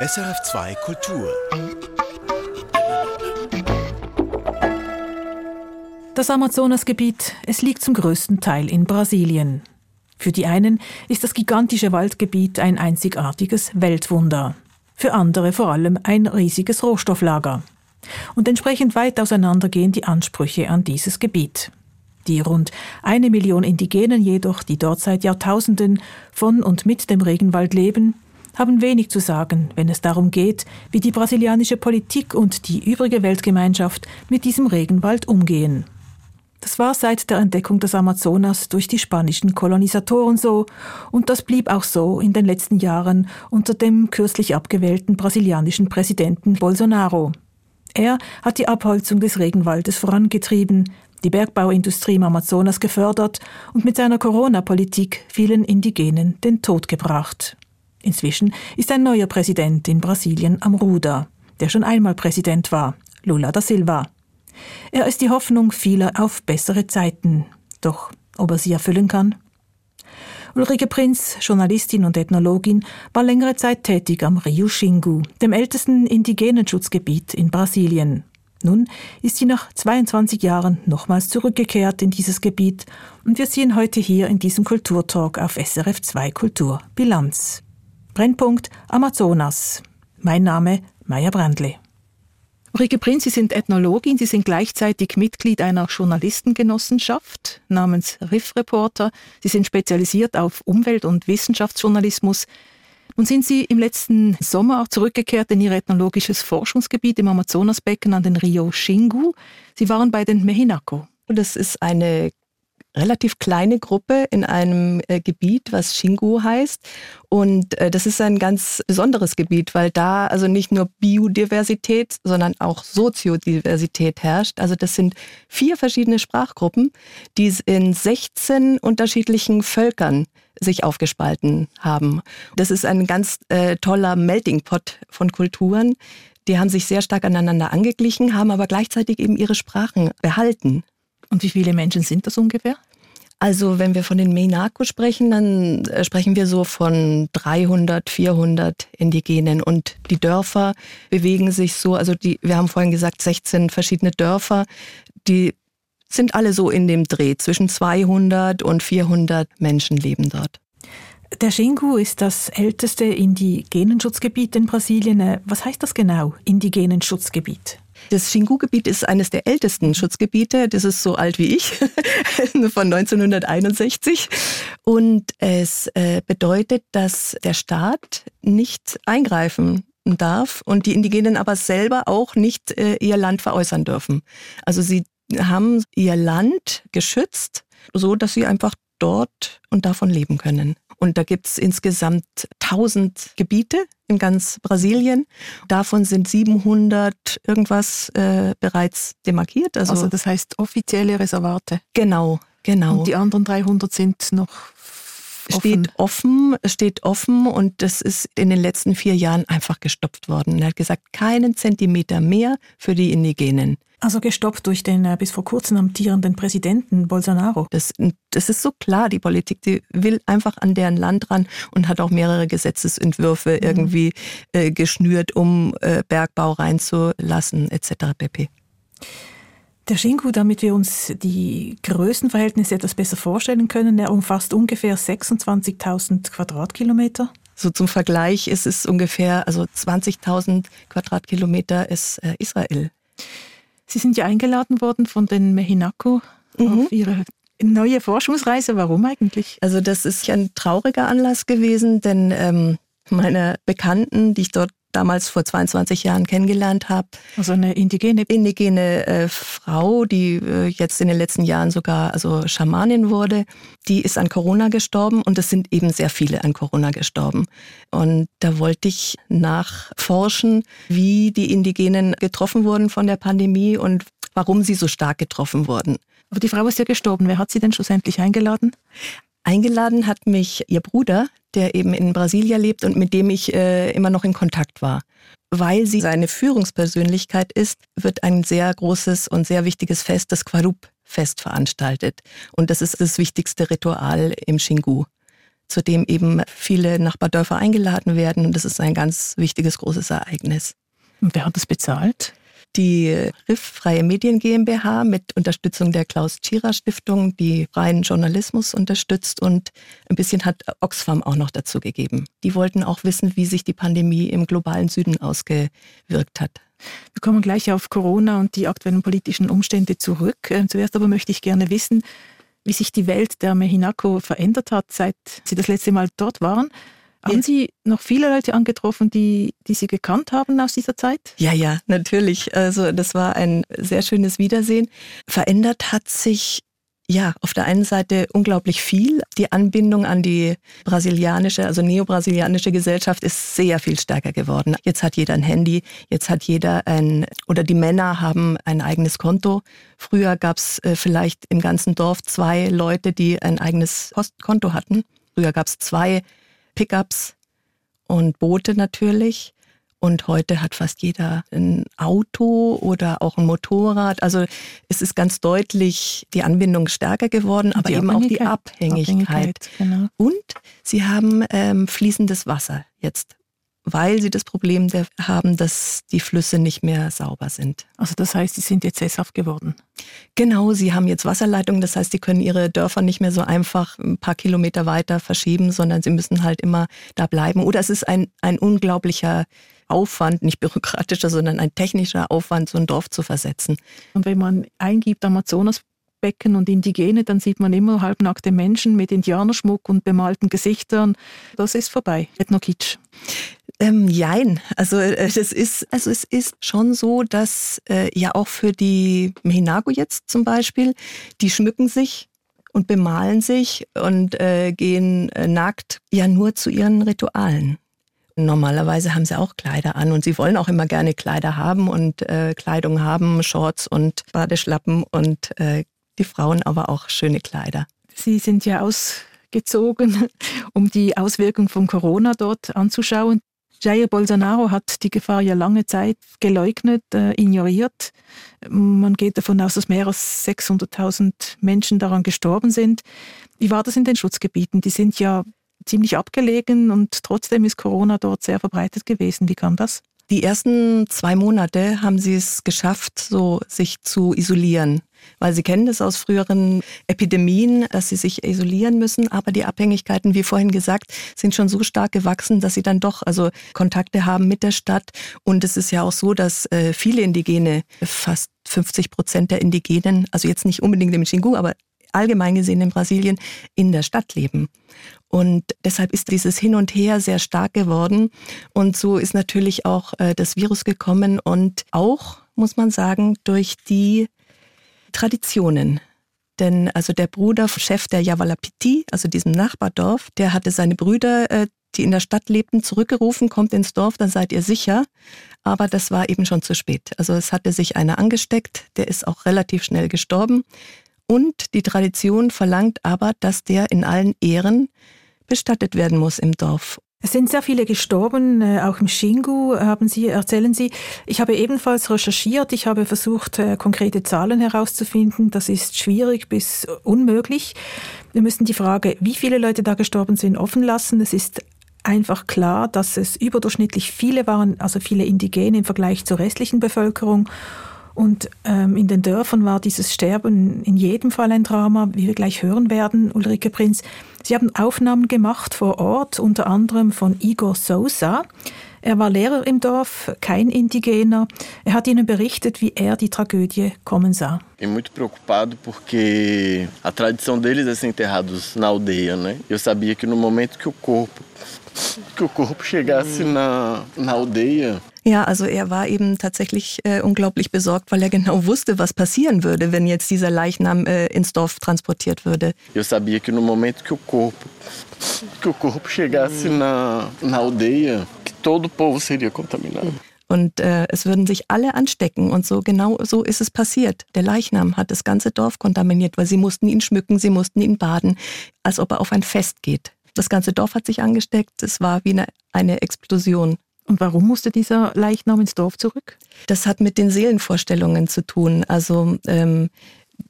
SRF2 Kultur. Das Amazonasgebiet, es liegt zum größten Teil in Brasilien. Für die einen ist das gigantische Waldgebiet ein einzigartiges Weltwunder. Für andere vor allem ein riesiges Rohstofflager. Und entsprechend weit auseinander gehen die Ansprüche an dieses Gebiet. Die rund eine Million Indigenen jedoch, die dort seit Jahrtausenden von und mit dem Regenwald leben, haben wenig zu sagen, wenn es darum geht, wie die brasilianische Politik und die übrige Weltgemeinschaft mit diesem Regenwald umgehen. Das war seit der Entdeckung des Amazonas durch die spanischen Kolonisatoren so, und das blieb auch so in den letzten Jahren unter dem kürzlich abgewählten brasilianischen Präsidenten Bolsonaro. Er hat die Abholzung des Regenwaldes vorangetrieben, die Bergbauindustrie im Amazonas gefördert und mit seiner Corona-Politik vielen Indigenen den Tod gebracht. Inzwischen ist ein neuer Präsident in Brasilien am Ruder, der schon einmal Präsident war, Lula da Silva. Er ist die Hoffnung vieler auf bessere Zeiten. Doch ob er sie erfüllen kann? Ulrike Prinz, Journalistin und Ethnologin, war längere Zeit tätig am Rio Xingu, dem ältesten indigenen Schutzgebiet in Brasilien. Nun ist sie nach 22 Jahren nochmals zurückgekehrt in dieses Gebiet und wir sehen heute hier in diesem Kulturtalk auf SRF 2 Kultur Bilanz. Brennpunkt Amazonas. Mein Name Maya Brandle. Ulrike Prinz, Sie sind Ethnologin, Sie sind gleichzeitig Mitglied einer Journalistengenossenschaft namens Riff Reporter. Sie sind spezialisiert auf Umwelt- und Wissenschaftsjournalismus. Nun sind Sie im letzten Sommer auch zurückgekehrt in Ihr ethnologisches Forschungsgebiet im Amazonasbecken an den Rio Xingu. Sie waren bei den Mehinako. Das ist eine relativ kleine Gruppe in einem äh, Gebiet, was Xingu heißt. Und äh, das ist ein ganz besonderes Gebiet, weil da also nicht nur Biodiversität, sondern auch Soziodiversität herrscht. Also das sind vier verschiedene Sprachgruppen, die in 16 unterschiedlichen Völkern sich aufgespalten haben. Das ist ein ganz äh, toller Melting Pot von Kulturen. Die haben sich sehr stark aneinander angeglichen, haben aber gleichzeitig eben ihre Sprachen behalten. Und wie viele Menschen sind das ungefähr? Also wenn wir von den Menako sprechen, dann äh, sprechen wir so von 300, 400 Indigenen und die Dörfer bewegen sich so, also die, wir haben vorhin gesagt 16 verschiedene Dörfer, die sind alle so in dem Dreh. Zwischen 200 und 400 Menschen leben dort. Der Xingu ist das älteste Indigenenschutzgebiet in Brasilien. Äh, was heißt das genau, Indigenenschutzgebiet? Das Xingu-Gebiet ist eines der ältesten Schutzgebiete. Das ist so alt wie ich, von 1961. Und es äh, bedeutet, dass der Staat nicht eingreifen darf und die Indigenen aber selber auch nicht äh, ihr Land veräußern dürfen. Also sie haben ihr Land geschützt, so dass sie einfach dort und davon leben können. Und da gibt es insgesamt 1000 Gebiete in ganz Brasilien. Davon sind 700 irgendwas äh, bereits demarkiert. Also, also das heißt offizielle Reservate. Genau, genau. Und die anderen 300 sind noch Offen. steht offen, steht offen und das ist in den letzten vier Jahren einfach gestopft worden. Er hat gesagt, keinen Zentimeter mehr für die Indigenen. Also gestoppt durch den äh, bis vor kurzem amtierenden Präsidenten Bolsonaro. Das, das ist so klar, die Politik, die will einfach an deren Land ran und hat auch mehrere Gesetzesentwürfe mhm. irgendwie äh, geschnürt, um äh, Bergbau reinzulassen, etc. pp. Der Xingu, damit wir uns die Größenverhältnisse etwas besser vorstellen können, er umfasst ungefähr 26.000 Quadratkilometer. So zum Vergleich ist es ungefähr, also 20.000 Quadratkilometer ist äh, Israel. Sie sind ja eingeladen worden von den Mehinako mhm. auf ihre neue Forschungsreise. Warum eigentlich? Also das ist ein trauriger Anlass gewesen, denn ähm, meine Bekannten, die ich dort damals vor 22 Jahren kennengelernt habe. Also eine indigene indigene äh, Frau, die äh, jetzt in den letzten Jahren sogar also Schamanin wurde, die ist an Corona gestorben und es sind eben sehr viele an Corona gestorben. Und da wollte ich nachforschen, wie die Indigenen getroffen wurden von der Pandemie und warum sie so stark getroffen wurden. Aber die Frau ist ja gestorben. Wer hat sie denn schlussendlich eingeladen? Eingeladen hat mich ihr Bruder, der eben in Brasilia lebt und mit dem ich äh, immer noch in Kontakt war. Weil sie seine Führungspersönlichkeit ist, wird ein sehr großes und sehr wichtiges Fest, das Quarup-Fest veranstaltet. Und das ist das wichtigste Ritual im Xingu. zu dem eben viele Nachbardörfer eingeladen werden. Und das ist ein ganz wichtiges, großes Ereignis. Und wer hat das bezahlt? Die RIF Freie Medien GmbH mit Unterstützung der Klaus-Tschira-Stiftung, die freien Journalismus unterstützt und ein bisschen hat Oxfam auch noch dazu gegeben. Die wollten auch wissen, wie sich die Pandemie im globalen Süden ausgewirkt hat. Wir kommen gleich auf Corona und die aktuellen politischen Umstände zurück. Ähm, zuerst aber möchte ich gerne wissen, wie sich die Welt der Mehinako verändert hat, seit Sie das letzte Mal dort waren. Haben Sie noch viele Leute angetroffen, die, die Sie gekannt haben aus dieser Zeit? Ja, ja, natürlich. Also das war ein sehr schönes Wiedersehen. Verändert hat sich ja, auf der einen Seite unglaublich viel. Die Anbindung an die brasilianische, also neobrasilianische Gesellschaft ist sehr viel stärker geworden. Jetzt hat jeder ein Handy, jetzt hat jeder ein, oder die Männer haben ein eigenes Konto. Früher gab es äh, vielleicht im ganzen Dorf zwei Leute, die ein eigenes Postkonto hatten. Früher gab es zwei Pickups und Boote natürlich. Und heute hat fast jeder ein Auto oder auch ein Motorrad. Also es ist ganz deutlich die Anbindung stärker geworden, aber eben auch die Abhängigkeit. Abhängigkeit genau. Und sie haben ähm, fließendes Wasser jetzt weil sie das Problem haben, dass die Flüsse nicht mehr sauber sind. Also das heißt, sie sind jetzt sesshaft geworden. Genau, sie haben jetzt Wasserleitungen, das heißt, sie können ihre Dörfer nicht mehr so einfach ein paar Kilometer weiter verschieben, sondern sie müssen halt immer da bleiben. Oder es ist ein, ein unglaublicher Aufwand, nicht bürokratischer, sondern ein technischer Aufwand, so ein Dorf zu versetzen. Und wenn man eingibt Amazonas Becken und Indigene, dann sieht man immer halbnackte Menschen mit Indianerschmuck und bemalten Gesichtern. Das ist vorbei. Ethnokitsch. Ähm, jein. Also äh, das ist, also es ist schon so, dass äh, ja auch für die Mehinago jetzt zum Beispiel, die schmücken sich und bemalen sich und äh, gehen äh, nackt ja nur zu ihren Ritualen. Normalerweise haben sie auch Kleider an und sie wollen auch immer gerne Kleider haben und äh, Kleidung haben, Shorts und Badeschlappen und äh, die Frauen aber auch schöne Kleider. Sie sind ja ausgezogen, um die Auswirkungen von Corona dort anzuschauen. Jair Bolsonaro hat die Gefahr ja lange Zeit geleugnet, äh, ignoriert. Man geht davon aus, dass mehr als 600.000 Menschen daran gestorben sind. Wie war das in den Schutzgebieten? Die sind ja ziemlich abgelegen und trotzdem ist Corona dort sehr verbreitet gewesen. Wie kam das? Die ersten zwei Monate haben sie es geschafft, so sich zu isolieren, weil sie kennen das aus früheren Epidemien, dass sie sich isolieren müssen. Aber die Abhängigkeiten, wie vorhin gesagt, sind schon so stark gewachsen, dass sie dann doch also Kontakte haben mit der Stadt. Und es ist ja auch so, dass äh, viele Indigene, fast 50 Prozent der Indigenen, also jetzt nicht unbedingt im Xingu, aber allgemein gesehen in Brasilien in der Stadt leben. Und deshalb ist dieses Hin und Her sehr stark geworden. Und so ist natürlich auch äh, das Virus gekommen und auch, muss man sagen, durch die Traditionen. Denn also der Bruder, Chef der Javalapiti, also diesem Nachbardorf, der hatte seine Brüder, äh, die in der Stadt lebten, zurückgerufen, kommt ins Dorf, dann seid ihr sicher. Aber das war eben schon zu spät. Also es hatte sich einer angesteckt, der ist auch relativ schnell gestorben. Und die Tradition verlangt aber, dass der in allen Ehren bestattet werden muss im Dorf. Es sind sehr viele gestorben, äh, auch im Shingu, haben Sie, erzählen Sie. Ich habe ebenfalls recherchiert, ich habe versucht, äh, konkrete Zahlen herauszufinden. Das ist schwierig bis unmöglich. Wir müssen die Frage, wie viele Leute da gestorben sind, offen lassen. Es ist einfach klar, dass es überdurchschnittlich viele waren, also viele Indigene im Vergleich zur restlichen Bevölkerung. Und ähm, in den Dörfern war dieses Sterben in jedem Fall ein Drama, wie wir gleich hören werden, Ulrike Prinz. Sie haben Aufnahmen gemacht vor Ort, unter anderem von Igor Sousa. Er war Lehrer im Dorf, kein Indigener. Er hat ihnen berichtet, wie er die Tragödie kommen sah. Fiquei muito preocupado porque a tradição deles é ser enterrados na aldeia, né? Eu sabia que no momento que o corpo que o corpo chegasse na, na aldeia, ja, also er war eben tatsächlich äh, unglaublich besorgt, weil er genau wusste, was passieren würde, wenn jetzt dieser Leichnam äh, ins Dorf transportiert würde. Eu sabia que no momento que o corpo que o corpo chegasse na, na aldeia, que todo o povo seria contaminado. Und äh, es würden sich alle anstecken. Und so genau so ist es passiert. Der Leichnam hat das ganze Dorf kontaminiert, weil sie mussten ihn schmücken, sie mussten ihn baden, als ob er auf ein Fest geht. Das ganze Dorf hat sich angesteckt. Es war wie eine, eine Explosion. Und warum musste dieser Leichnam ins Dorf zurück? Das hat mit den Seelenvorstellungen zu tun. Also ähm,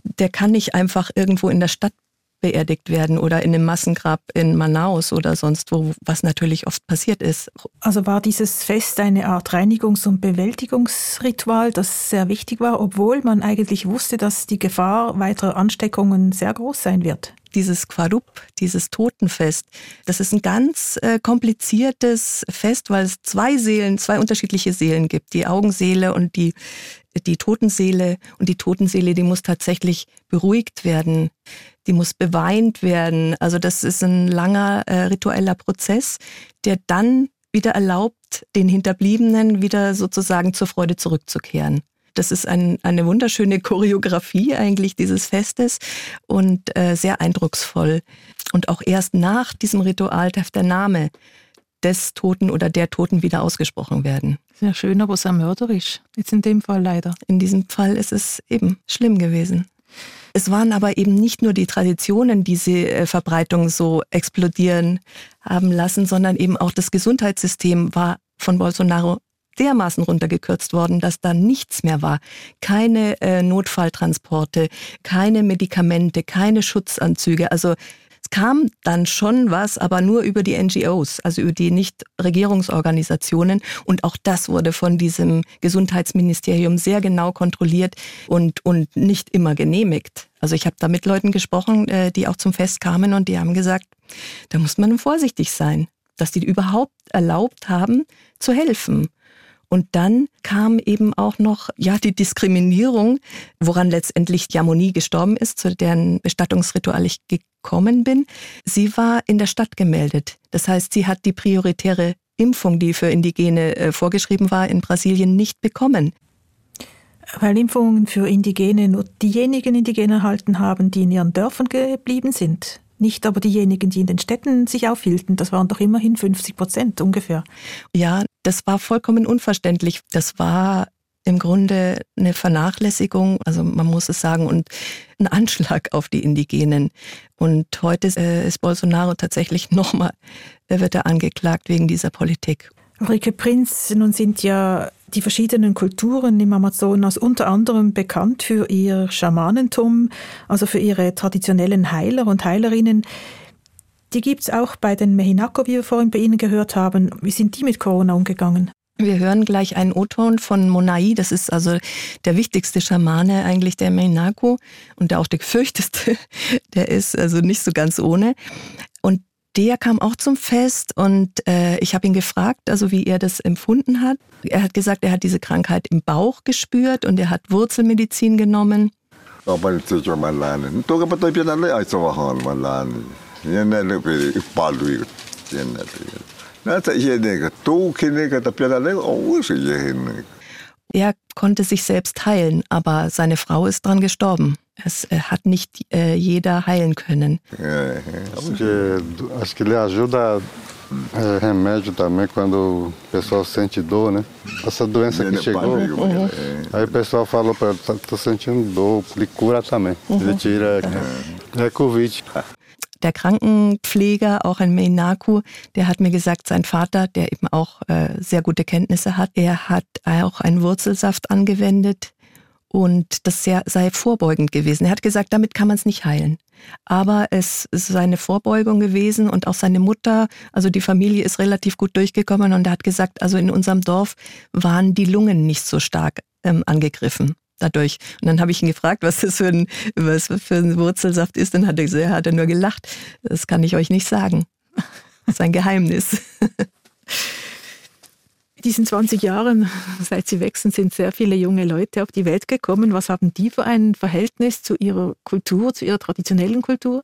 der kann nicht einfach irgendwo in der Stadt beerdigt werden oder in einem Massengrab in Manaus oder sonst wo, was natürlich oft passiert ist. Also war dieses Fest eine Art Reinigungs- und Bewältigungsritual, das sehr wichtig war, obwohl man eigentlich wusste, dass die Gefahr weiterer Ansteckungen sehr groß sein wird dieses Quarup, dieses Totenfest, das ist ein ganz äh, kompliziertes Fest, weil es zwei Seelen, zwei unterschiedliche Seelen gibt, die Augenseele und die die Totenseele und die Totenseele, die muss tatsächlich beruhigt werden, die muss beweint werden. Also das ist ein langer äh, ritueller Prozess, der dann wieder erlaubt, den Hinterbliebenen wieder sozusagen zur Freude zurückzukehren. Das ist ein, eine wunderschöne Choreografie eigentlich dieses Festes und äh, sehr eindrucksvoll. Und auch erst nach diesem Ritual darf der Name des Toten oder der Toten wieder ausgesprochen werden. Sehr schön, aber sehr mörderisch. Jetzt in dem Fall leider. In diesem Fall ist es eben schlimm gewesen. Es waren aber eben nicht nur die Traditionen, die diese äh, Verbreitung so explodieren haben lassen, sondern eben auch das Gesundheitssystem war von Bolsonaro dermaßen runtergekürzt worden, dass da nichts mehr war. Keine äh, Notfalltransporte, keine Medikamente, keine Schutzanzüge. Also es kam dann schon was, aber nur über die NGOs, also über die Nichtregierungsorganisationen. Und auch das wurde von diesem Gesundheitsministerium sehr genau kontrolliert und, und nicht immer genehmigt. Also ich habe da mit Leuten gesprochen, äh, die auch zum Fest kamen und die haben gesagt, da muss man vorsichtig sein, dass die überhaupt erlaubt haben zu helfen. Und dann kam eben auch noch ja die Diskriminierung, woran letztendlich Jamoni gestorben ist, zu deren Bestattungsritual ich gekommen bin. Sie war in der Stadt gemeldet. Das heißt, sie hat die prioritäre Impfung, die für Indigene äh, vorgeschrieben war, in Brasilien nicht bekommen. Weil Impfungen für Indigene nur diejenigen Indigene erhalten haben, die in ihren Dörfern geblieben sind. Nicht aber diejenigen, die in den Städten sich aufhielten. Das waren doch immerhin 50 Prozent ungefähr. Ja, das war vollkommen unverständlich. Das war im Grunde eine Vernachlässigung, also man muss es sagen, und ein Anschlag auf die Indigenen. Und heute äh, ist Bolsonaro tatsächlich nochmal, wird er angeklagt wegen dieser Politik. Ulrike Prinz, nun sind ja die verschiedenen Kulturen im Amazonas unter anderem bekannt für ihr Schamanentum, also für ihre traditionellen Heiler und Heilerinnen. Die gibt es auch bei den Mehinako, wie wir vorhin bei Ihnen gehört haben. Wie sind die mit Corona umgegangen? Wir hören gleich einen O-Ton von Monai, das ist also der wichtigste Schamane eigentlich der Mehinako und der auch der gefürchteste. Der ist also nicht so ganz ohne. Und der kam auch zum Fest und äh, ich habe ihn gefragt, also wie er das empfunden hat. Er hat gesagt, er hat diese Krankheit im Bauch gespürt und er hat Wurzelmedizin genommen. Er konnte sich selbst heilen, aber seine Frau ist dran gestorben. Es äh, hat nicht äh, jeder heilen können. Porque acho que ele ajuda remédio também quando sente dor, né? Essa doença que chegou, uhum. aí o pessoal falou para ele, tô sentindo dor, ele cura também. Ele tira, é Covid. Der Krankenpfleger, auch in Meinaku, der hat mir gesagt, sein Vater, der eben auch äh, sehr gute Kenntnisse hat, er hat auch einen Wurzelsaft angewendet, und das sei vorbeugend gewesen. Er hat gesagt, damit kann man es nicht heilen. Aber es ist eine Vorbeugung gewesen und auch seine Mutter, also die Familie ist relativ gut durchgekommen und er hat gesagt, also in unserem Dorf waren die Lungen nicht so stark ähm, angegriffen dadurch. Und dann habe ich ihn gefragt, was das für ein, was für ein Wurzelsaft ist. Dann hat er, gesagt, hat er nur gelacht. Das kann ich euch nicht sagen. Das ist ein Geheimnis. In diesen 20 Jahren, seit Sie wechseln, sind sehr viele junge Leute auf die Welt gekommen. Was haben die für ein Verhältnis zu ihrer Kultur, zu ihrer traditionellen Kultur?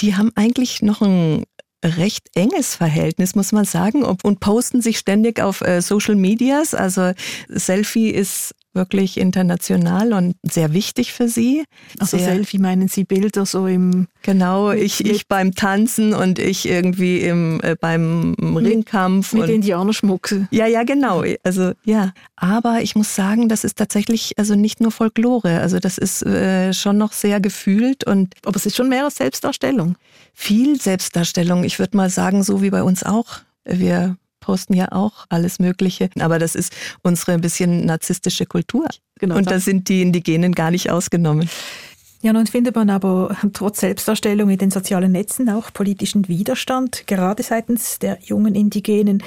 Die haben eigentlich noch ein recht enges Verhältnis, muss man sagen, und posten sich ständig auf äh, Social Medias. Also Selfie ist wirklich international und sehr wichtig für sie. Also sehr, Selfie meinen Sie Bilder so im Genau, ich, ich beim Tanzen und ich irgendwie im äh, beim Ringkampf mit, mit Indianerschmuck. Ja, ja, genau. Also ja, aber ich muss sagen, das ist tatsächlich also nicht nur Folklore, also das ist äh, schon noch sehr gefühlt und aber es ist schon mehr als Selbstdarstellung. Viel Selbstdarstellung, ich würde mal sagen, so wie bei uns auch. Wir posten ja auch alles Mögliche. Aber das ist unsere ein bisschen narzisstische Kultur. Genau, und da sind die Indigenen gar nicht ausgenommen. Ja, nun findet man aber trotz Selbstdarstellung in den sozialen Netzen auch politischen Widerstand, gerade seitens der jungen Indigenen.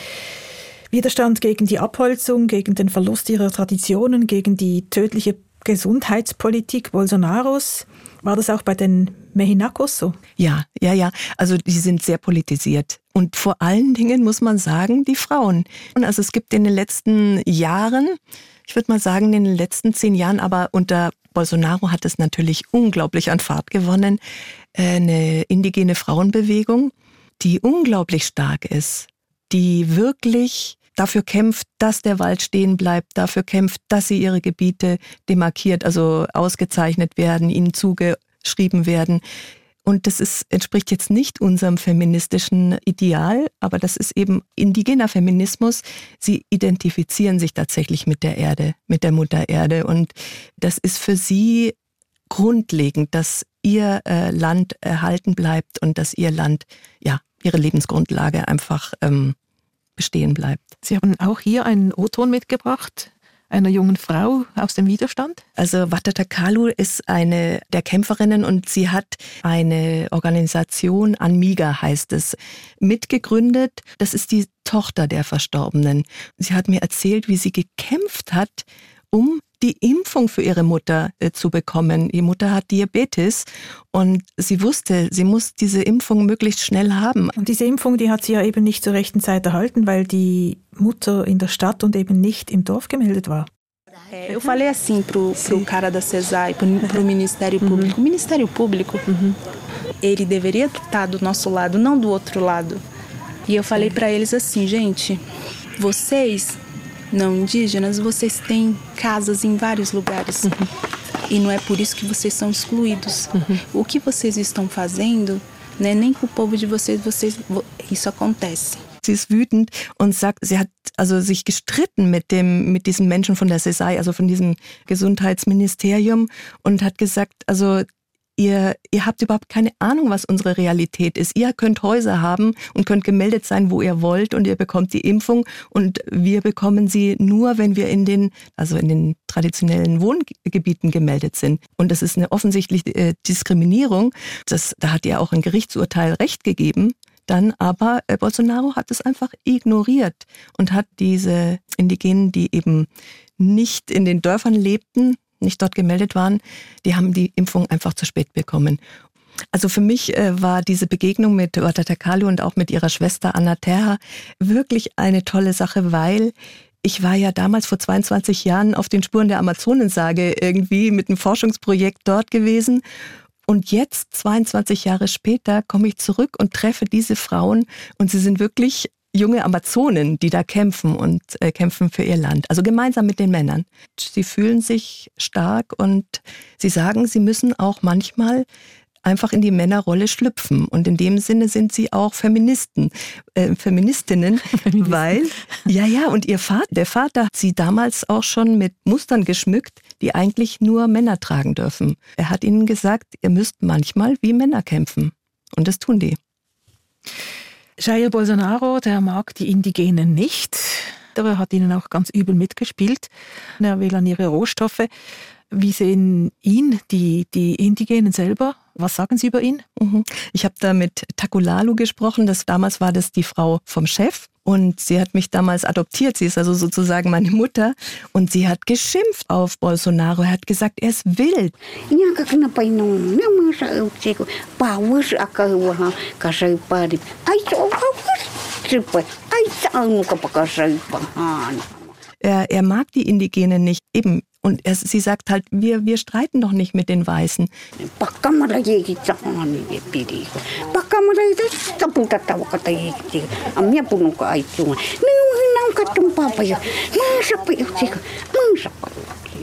Widerstand gegen die Abholzung, gegen den Verlust ihrer Traditionen, gegen die tödliche Gesundheitspolitik Bolsonaros. War das auch bei den Mehinakos so? Ja, ja, ja. Also die sind sehr politisiert. Und vor allen Dingen muss man sagen, die Frauen. Und also es gibt in den letzten Jahren, ich würde mal sagen, in den letzten zehn Jahren, aber unter Bolsonaro hat es natürlich unglaublich an Fahrt gewonnen, äh, eine indigene Frauenbewegung, die unglaublich stark ist, die wirklich dafür kämpft, dass der Wald stehen bleibt, dafür kämpft, dass sie ihre Gebiete demarkiert, also ausgezeichnet werden, ihnen zugeschrieben werden. Und das ist, entspricht jetzt nicht unserem feministischen Ideal, aber das ist eben indigener Feminismus. Sie identifizieren sich tatsächlich mit der Erde, mit der Mutter Erde. Und das ist für sie grundlegend, dass ihr äh, Land erhalten bleibt und dass ihr Land, ja, ihre Lebensgrundlage einfach ähm, bestehen bleibt. Sie haben auch hier einen O-Ton mitgebracht einer jungen Frau aus dem Widerstand? Also Watata Kalu ist eine der Kämpferinnen und sie hat eine Organisation, Anmiga heißt es, mitgegründet. Das ist die Tochter der Verstorbenen. Sie hat mir erzählt, wie sie gekämpft hat, um die Impfung für ihre Mutter äh, zu bekommen. Die Mutter hat Diabetes und sie wusste, sie muss diese Impfung möglichst schnell haben. Und diese Impfung, die hat sie ja eben nicht zur rechten Zeit erhalten, weil die Mutter in der Stadt und eben nicht im Dorf gemeldet war. Eu falei assim pro, pro cara da CESAI, pro, pro Ministério Público. O Ministério Público, ele deveria estar do nosso lado, não do outro lado. E eu falei para eles assim, gente, vocês não indígenas, vocês têm casas em vários lugares. Uhum. E não é por isso que vocês são excluídos. Uhum. O que vocês estão fazendo, né, nem com o povo de vocês, vocês isso acontece. Sie ist wütend und sagt, sie hat also sich gestritten mit dem, mit diesen Menschen von der CESAI, also von diesem Gesundheitsministerium und hat gesagt, also ihr, ihr habt überhaupt keine Ahnung, was unsere Realität ist. Ihr könnt Häuser haben und könnt gemeldet sein, wo ihr wollt und ihr bekommt die Impfung und wir bekommen sie nur, wenn wir in den, also in den traditionellen Wohngebieten gemeldet sind. Und das ist eine offensichtliche äh, Diskriminierung. Das, da hat ihr auch ein Gerichtsurteil Recht gegeben. Dann aber äh, Bolsonaro hat es einfach ignoriert und hat diese Indigenen, die eben nicht in den Dörfern lebten, nicht dort gemeldet waren, die haben die Impfung einfach zu spät bekommen. Also für mich äh, war diese Begegnung mit Watata Kalu und auch mit ihrer Schwester Anna Terra wirklich eine tolle Sache, weil ich war ja damals vor 22 Jahren auf den Spuren der Amazonensage irgendwie mit einem Forschungsprojekt dort gewesen. Und jetzt, 22 Jahre später, komme ich zurück und treffe diese Frauen und sie sind wirklich junge Amazonen, die da kämpfen und äh, kämpfen für ihr Land. Also gemeinsam mit den Männern. Sie fühlen sich stark und sie sagen, sie müssen auch manchmal einfach in die Männerrolle schlüpfen. Und in dem Sinne sind sie auch Feministen, äh, Feministinnen, weil, ja, ja, und ihr Vater, der Vater hat sie damals auch schon mit Mustern geschmückt, die eigentlich nur Männer tragen dürfen. Er hat ihnen gesagt, ihr müsst manchmal wie Männer kämpfen. Und das tun die. Jair Bolsonaro, der mag die Indigenen nicht. Er hat ihnen auch ganz übel mitgespielt. Er will an ihre Rohstoffe. Wie sehen ihn die, die Indigenen selber? Was sagen Sie über ihn? Mhm. Ich habe da mit Takulalu gesprochen. Das, damals war das die Frau vom Chef. Und sie hat mich damals adoptiert. Sie ist also sozusagen meine Mutter. Und sie hat geschimpft auf Bolsonaro. Er hat gesagt, er ist wild. Er, er mag die Indigenen nicht. Eben, und er, sie sagt halt, wir, wir streiten doch nicht mit den Weißen.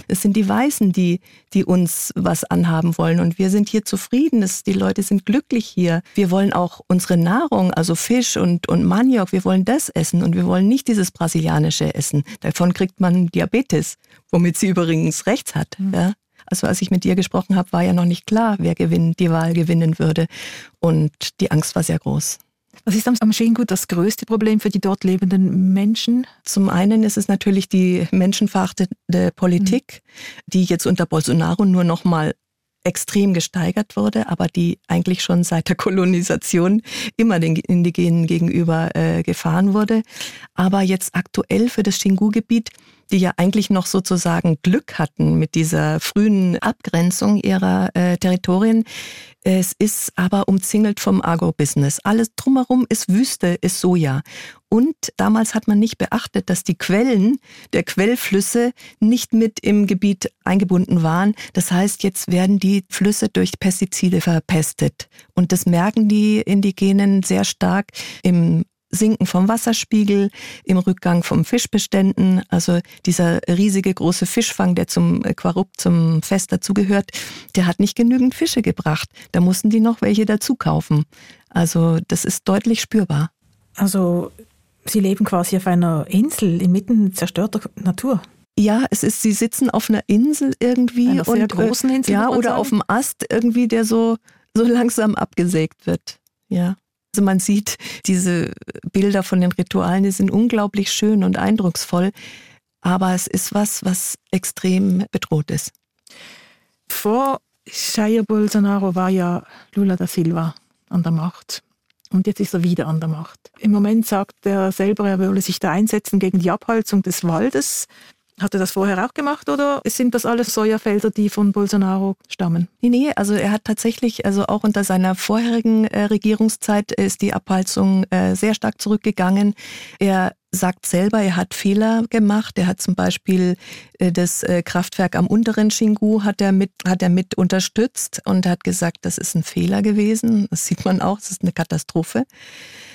Es sind die Weißen, die, die uns was anhaben wollen. Und wir sind hier zufrieden. Es, die Leute sind glücklich hier. Wir wollen auch unsere Nahrung, also Fisch und, und Maniok, wir wollen das essen. Und wir wollen nicht dieses brasilianische Essen. Davon kriegt man Diabetes, womit sie übrigens rechts hat. Mhm. Ja. Also als ich mit dir gesprochen habe, war ja noch nicht klar, wer gewinn, die Wahl gewinnen würde. Und die Angst war sehr groß. Was ist am Schengut das größte Problem für die dort lebenden Menschen? Zum einen ist es natürlich die menschenverachtende Politik, mhm. die jetzt unter Bolsonaro nur noch mal extrem gesteigert wurde, aber die eigentlich schon seit der Kolonisation immer den Indigenen gegenüber äh, gefahren wurde. Aber jetzt aktuell für das Xingu-Gebiet, die ja eigentlich noch sozusagen Glück hatten mit dieser frühen Abgrenzung ihrer äh, Territorien, es ist aber umzingelt vom Agrobusiness. Alles drumherum ist Wüste, ist Soja. Und damals hat man nicht beachtet, dass die Quellen der Quellflüsse nicht mit im Gebiet eingebunden waren. Das heißt, jetzt werden die Flüsse durch Pestizide verpestet. Und das merken die Indigenen sehr stark im Sinken vom Wasserspiegel, im Rückgang von Fischbeständen. Also dieser riesige große Fischfang, der zum Quarup, zum Fest dazugehört, der hat nicht genügend Fische gebracht. Da mussten die noch welche dazu kaufen. Also das ist deutlich spürbar. Also Sie leben quasi auf einer Insel inmitten zerstörter Natur. Ja, es ist, sie sitzen auf einer Insel irgendwie. Einer sehr und, äh, großen Insel. Ja, oder sagen? auf dem Ast irgendwie, der so, so langsam abgesägt wird. Ja. Also man sieht diese Bilder von den Ritualen, die sind unglaublich schön und eindrucksvoll. Aber es ist was, was extrem bedroht ist. Vor Jair Bolsonaro war ja Lula da Silva an der Macht. Und jetzt ist er wieder an der Macht. Im Moment sagt er selber, er wolle sich da einsetzen gegen die Abholzung des Waldes. Hat er das vorher auch gemacht oder sind das alles Sojafelder, die von Bolsonaro stammen? Nee, nee, also er hat tatsächlich, also auch unter seiner vorherigen äh, Regierungszeit ist die Abholzung äh, sehr stark zurückgegangen. Er sagt selber, er hat Fehler gemacht. Er hat zum Beispiel äh, das äh, Kraftwerk am unteren Xingu hat er mit, hat er mit unterstützt und hat gesagt, das ist ein Fehler gewesen. Das sieht man auch, das ist eine Katastrophe.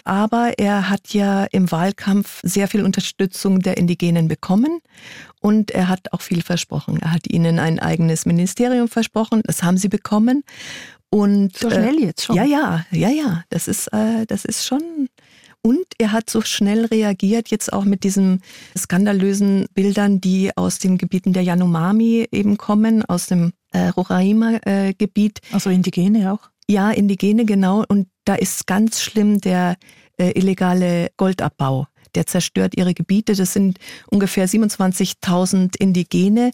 Aber er hat ja im Wahlkampf sehr viel Unterstützung der Indigenen bekommen und er hat auch viel versprochen. Er hat ihnen ein eigenes Ministerium versprochen, das haben sie bekommen. Und, so schnell jetzt schon? Ja, ja, ja, ja. Das ist, äh, das ist schon und er hat so schnell reagiert, jetzt auch mit diesen skandalösen Bildern, die aus den Gebieten der Yanomami eben kommen, aus dem äh, Roraima-Gebiet. Äh, also Indigene auch? Ja, Indigene, genau. Und da ist ganz schlimm der äh, illegale Goldabbau. Der zerstört ihre Gebiete. Das sind ungefähr 27.000 Indigene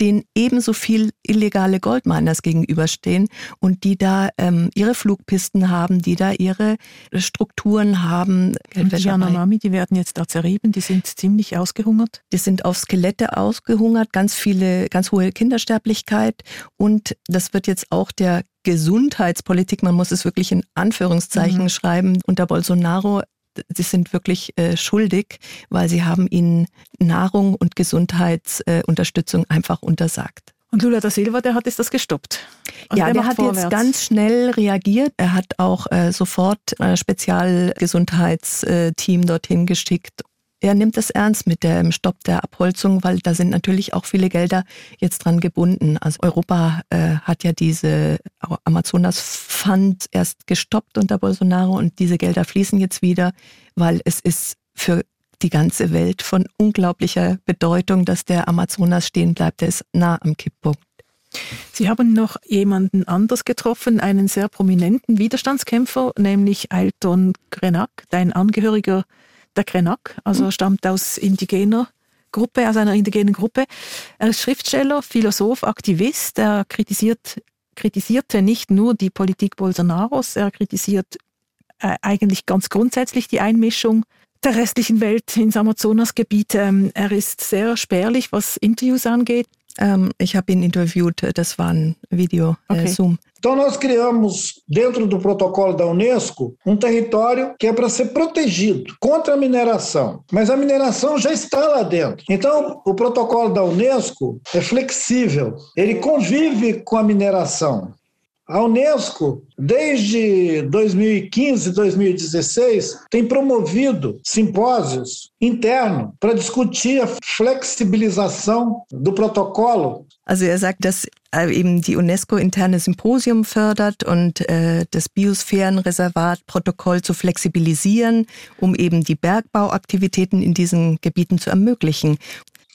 denen ebenso viel illegale Goldminers gegenüberstehen und die da ähm, ihre Flugpisten haben, die da ihre Strukturen haben. Und die Yanomami, die werden jetzt da zerrieben, die sind ziemlich ausgehungert. Die sind auf Skelette ausgehungert, ganz viele, ganz hohe Kindersterblichkeit und das wird jetzt auch der Gesundheitspolitik, man muss es wirklich in Anführungszeichen mhm. schreiben, unter Bolsonaro sie sind wirklich äh, schuldig, weil sie haben ihnen Nahrung und Gesundheitsunterstützung äh, einfach untersagt. Und Lula da Silva, der hat jetzt das gestoppt. Und ja, der, der hat vorwärts. jetzt ganz schnell reagiert. Er hat auch äh, sofort ein Spezialgesundheitsteam dorthin geschickt er nimmt es ernst mit dem Stopp der Abholzung, weil da sind natürlich auch viele Gelder jetzt dran gebunden. Also Europa äh, hat ja diese Amazonas Fund erst gestoppt unter Bolsonaro und diese Gelder fließen jetzt wieder, weil es ist für die ganze Welt von unglaublicher Bedeutung, dass der Amazonas stehen bleibt. Der ist nah am Kipppunkt. Sie haben noch jemanden anders getroffen, einen sehr prominenten Widerstandskämpfer, nämlich Ailton Grenak, dein Angehöriger der Krenak, also mhm. stammt aus indigener Gruppe, aus einer indigenen Gruppe. Er ist Schriftsteller, Philosoph, Aktivist. Er kritisiert, kritisierte nicht nur die Politik Bolsonaros, er kritisiert äh, eigentlich ganz grundsätzlich die Einmischung der restlichen Welt ins Amazonasgebiet. Ähm, er ist sehr spärlich, was Interviews angeht. Ähm, ich habe ihn interviewt, das war ein Video, äh, okay. äh, Zoom. Então, nós criamos, dentro do protocolo da Unesco, um território que é para ser protegido contra a mineração. Mas a mineração já está lá dentro. Então, o protocolo da Unesco é flexível, ele convive com a mineração. A Unesco, desde 2015, 2016, tem promovido simpósios internos para discutir a flexibilização do protocolo. Also er sagt, dass eben die UNESCO interne Symposium fördert und äh, das Biosphärenreservatprotokoll zu flexibilisieren, um eben die Bergbauaktivitäten in diesen Gebieten zu ermöglichen.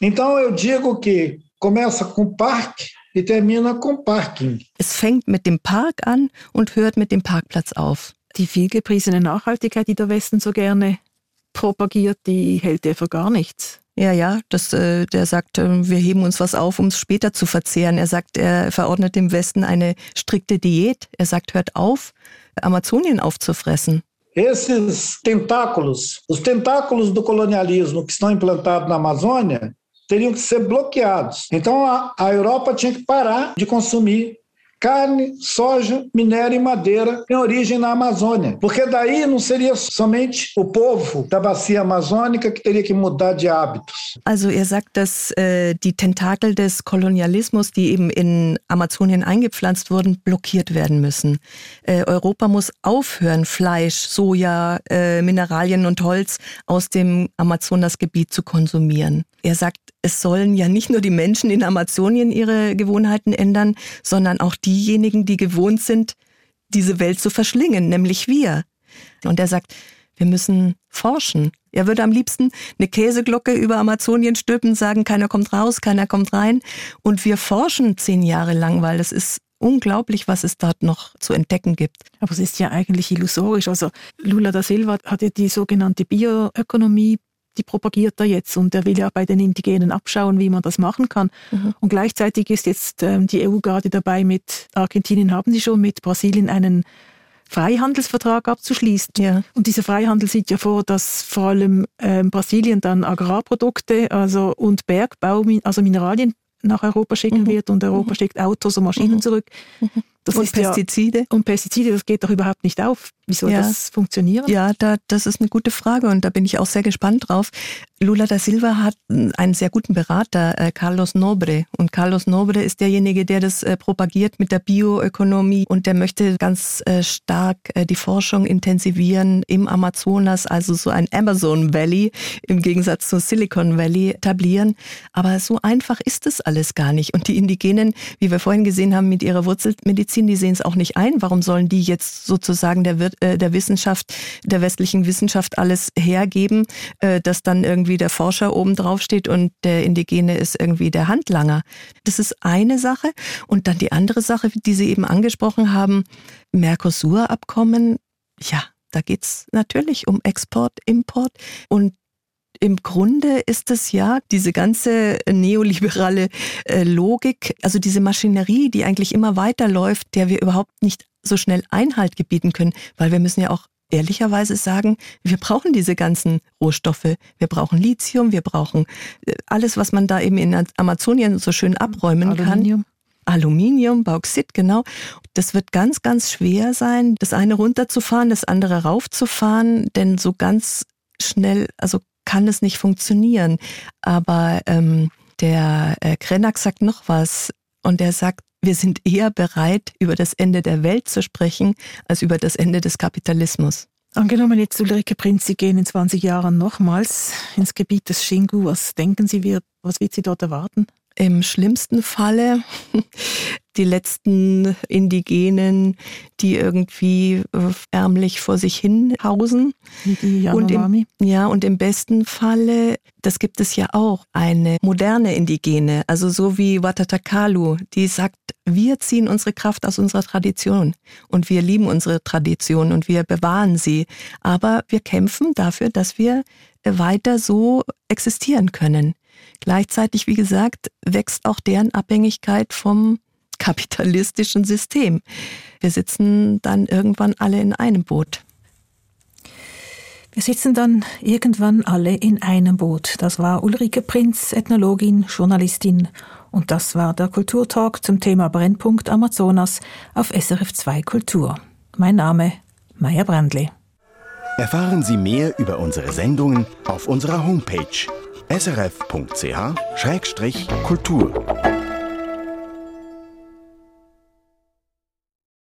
Então eu digo que começa com parque e termina com Parking. Es fängt mit dem Park an und hört mit dem Parkplatz auf. Die vielgepriesene Nachhaltigkeit, die der Westen so gerne propagiert, die hält er für gar nichts. Ja, ja, das, äh, der sagt, äh, wir heben uns was auf, um es später zu verzehren. Er sagt, er verordnet dem Westen eine strikte Diät. Er sagt, hört auf, Amazonien aufzufressen. Esses tentáculos, os tentáculos do colonialismo que estão implantados na Amazônia, teriam que ser bloqueados. Então a, a Europa tinha que parar de consumir carne, soja, minério e madeira em origem na Amazônia. Porque daí não seria somente o povo da bacia amazônica que teria que mudar de hábitos. Also er sagt, dass äh, die Tentakel des Kolonialismus, die eben in Amazonien eingepflanzt wurden, blockiert werden müssen. Äh, Europa muss aufhören, Fleisch, Soja, äh, Mineralien und Holz aus dem Amazonasgebiet zu konsumieren. Er sagt, es sollen ja nicht nur die Menschen in Amazonien ihre Gewohnheiten ändern, sondern auch diejenigen, die gewohnt sind, diese Welt zu verschlingen, nämlich wir. Und er sagt, wir müssen forschen. Er würde am liebsten eine Käseglocke über Amazonien stülpen, sagen, keiner kommt raus, keiner kommt rein. Und wir forschen zehn Jahre lang, weil es ist unglaublich, was es dort noch zu entdecken gibt. Aber es ist ja eigentlich illusorisch. Also Lula da Silva hat ja die sogenannte Bioökonomie die propagiert er jetzt und er will ja bei den Indigenen abschauen, wie man das machen kann. Mhm. Und gleichzeitig ist jetzt ähm, die EU gerade dabei, mit Argentinien haben sie schon, mit Brasilien einen Freihandelsvertrag abzuschließen. Ja. Und dieser Freihandel sieht ja vor, dass vor allem ähm, Brasilien dann Agrarprodukte also und Bergbau, also Mineralien nach Europa schicken mhm. wird und Europa mhm. schickt Autos und Maschinen mhm. zurück. Das und Pestizide? Ja, und Pestizide, das geht doch überhaupt nicht auf. Wie soll ja. das funktionieren? Ja, da, das ist eine gute Frage und da bin ich auch sehr gespannt drauf. Lula da Silva hat einen sehr guten Berater, äh, Carlos Nobre. Und Carlos Nobre ist derjenige, der das äh, propagiert mit der Bioökonomie und der möchte ganz äh, stark die Forschung intensivieren im Amazonas, also so ein Amazon Valley im Gegensatz zum Silicon Valley etablieren. Aber so einfach ist es alles gar nicht. Und die Indigenen, wie wir vorhin gesehen haben, mit ihrer Wurzelmedizin, die sehen es auch nicht ein. Warum sollen die jetzt sozusagen der, der Wissenschaft, der westlichen Wissenschaft alles hergeben, dass dann irgendwie irgendwie der Forscher oben drauf steht und der Indigene ist irgendwie der Handlanger. Das ist eine Sache. Und dann die andere Sache, die Sie eben angesprochen haben, Mercosur-Abkommen. Ja, da geht es natürlich um Export, Import und im Grunde ist es ja diese ganze neoliberale äh, Logik, also diese Maschinerie, die eigentlich immer weiterläuft, der wir überhaupt nicht so schnell Einhalt gebieten können, weil wir müssen ja auch ehrlicherweise sagen, wir brauchen diese ganzen Rohstoffe. Wir brauchen Lithium, wir brauchen äh, alles, was man da eben in Amazonien so schön abräumen Aluminium. kann. Aluminium, Bauxit, genau. Das wird ganz, ganz schwer sein, das eine runterzufahren, das andere raufzufahren, denn so ganz schnell, also kann es nicht funktionieren. Aber ähm, der äh, Krenak sagt noch was und er sagt, wir sind eher bereit, über das Ende der Welt zu sprechen, als über das Ende des Kapitalismus. Angenommen jetzt Ulrike Prinz, Sie gehen in 20 Jahren nochmals ins Gebiet des Xingu. Was denken Sie, was wird Sie dort erwarten? Im schlimmsten Falle die letzten Indigenen, die irgendwie äh, ärmlich vor sich hin hausen. Und im, ja, und im besten Falle, das gibt es ja auch, eine moderne Indigene, also so wie Watatakalu, die sagt, wir ziehen unsere Kraft aus unserer Tradition und wir lieben unsere Tradition und wir bewahren sie. Aber wir kämpfen dafür, dass wir weiter so existieren können. Gleichzeitig, wie gesagt, wächst auch deren Abhängigkeit vom kapitalistischen System. Wir sitzen dann irgendwann alle in einem Boot. Wir sitzen dann irgendwann alle in einem Boot. Das war Ulrike Prinz, Ethnologin, Journalistin. Und das war der Kulturtalk zum Thema Brennpunkt Amazonas auf SRF 2 Kultur. Mein Name Maya Brandli. Erfahren Sie mehr über unsere Sendungen auf unserer Homepage srf.ch-kultur.